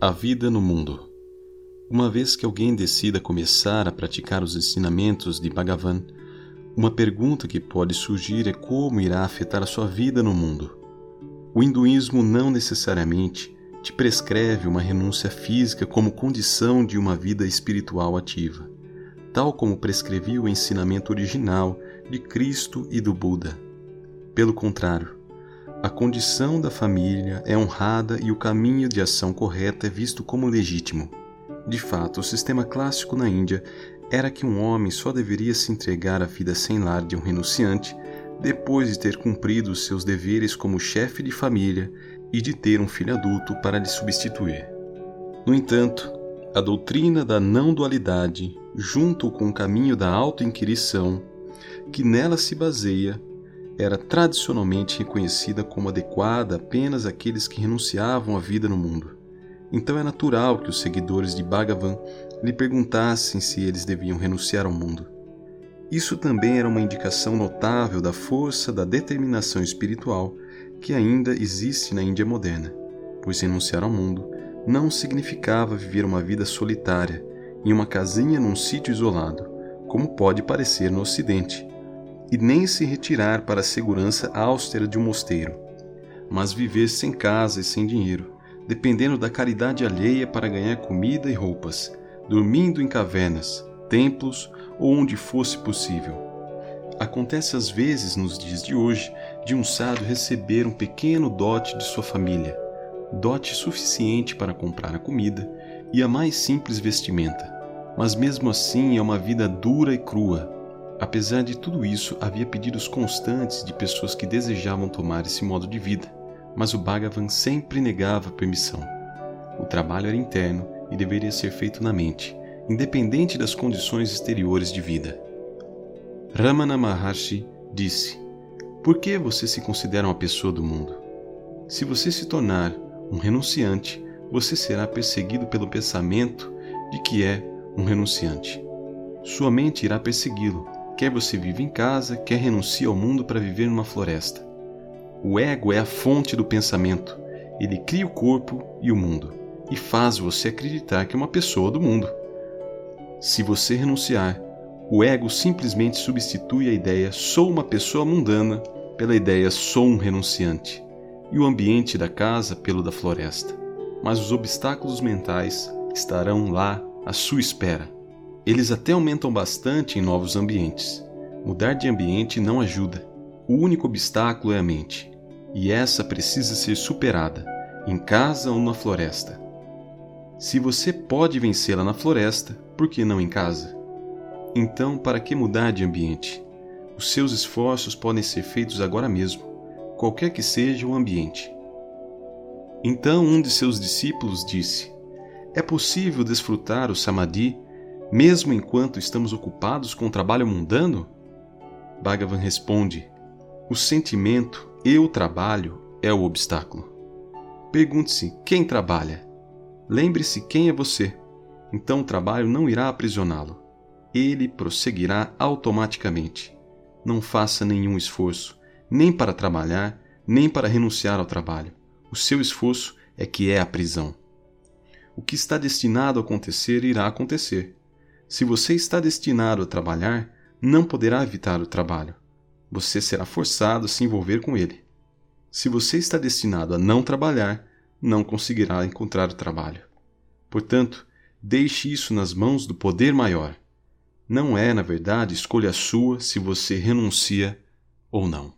A vida no mundo. Uma vez que alguém decida começar a praticar os ensinamentos de Bhagavan, uma pergunta que pode surgir é como irá afetar a sua vida no mundo. O hinduísmo não necessariamente te prescreve uma renúncia física como condição de uma vida espiritual ativa, tal como prescrevia o ensinamento original de Cristo e do Buda. Pelo contrário, a condição da família é honrada e o caminho de ação correta é visto como legítimo. De fato, o sistema clássico na Índia era que um homem só deveria se entregar à vida sem lar de um renunciante depois de ter cumprido seus deveres como chefe de família e de ter um filho adulto para lhe substituir. No entanto, a doutrina da não-dualidade, junto com o caminho da auto-inquirição, que nela se baseia, era tradicionalmente reconhecida como adequada apenas àqueles que renunciavam à vida no mundo. Então é natural que os seguidores de Bhagavan lhe perguntassem se eles deviam renunciar ao mundo. Isso também era uma indicação notável da força da determinação espiritual que ainda existe na Índia moderna, pois renunciar ao mundo não significava viver uma vida solitária em uma casinha num sítio isolado, como pode parecer no Ocidente, e nem se retirar para a segurança austera de um mosteiro, mas viver sem casa e sem dinheiro, dependendo da caridade alheia para ganhar comida e roupas, dormindo em cavernas, templos ou onde fosse possível. Acontece às vezes nos dias de hoje de um sábio receber um pequeno dote de sua família, dote suficiente para comprar a comida e a mais simples vestimenta, mas mesmo assim é uma vida dura e crua, Apesar de tudo isso, havia pedidos constantes de pessoas que desejavam tomar esse modo de vida, mas o Bhagavan sempre negava permissão. O trabalho era interno e deveria ser feito na mente, independente das condições exteriores de vida. Ramana Maharshi disse: Por que você se considera uma pessoa do mundo? Se você se tornar um renunciante, você será perseguido pelo pensamento de que é um renunciante. Sua mente irá persegui-lo Quer você vive em casa, quer renuncie ao mundo para viver numa floresta. O ego é a fonte do pensamento. Ele cria o corpo e o mundo e faz você acreditar que é uma pessoa do mundo. Se você renunciar, o ego simplesmente substitui a ideia sou uma pessoa mundana pela ideia sou um renunciante e o ambiente da casa pelo da floresta. Mas os obstáculos mentais estarão lá à sua espera. Eles até aumentam bastante em novos ambientes. Mudar de ambiente não ajuda. O único obstáculo é a mente, e essa precisa ser superada, em casa ou na floresta. Se você pode vencê-la na floresta, por que não em casa? Então, para que mudar de ambiente? Os seus esforços podem ser feitos agora mesmo, qualquer que seja o ambiente. Então um de seus discípulos disse: É possível desfrutar o samadhi mesmo enquanto estamos ocupados com o trabalho mundano? Bhagavan responde: o sentimento e o trabalho é o obstáculo. Pergunte-se quem trabalha. Lembre-se quem é você. Então o trabalho não irá aprisioná-lo. Ele prosseguirá automaticamente. Não faça nenhum esforço, nem para trabalhar, nem para renunciar ao trabalho. O seu esforço é que é a prisão. O que está destinado a acontecer irá acontecer. Se você está destinado a trabalhar, não poderá evitar o trabalho. Você será forçado a se envolver com ele. Se você está destinado a não trabalhar, não conseguirá encontrar o trabalho. Portanto, deixe isso nas mãos do poder maior. Não é, na verdade, escolha sua se você renuncia ou não.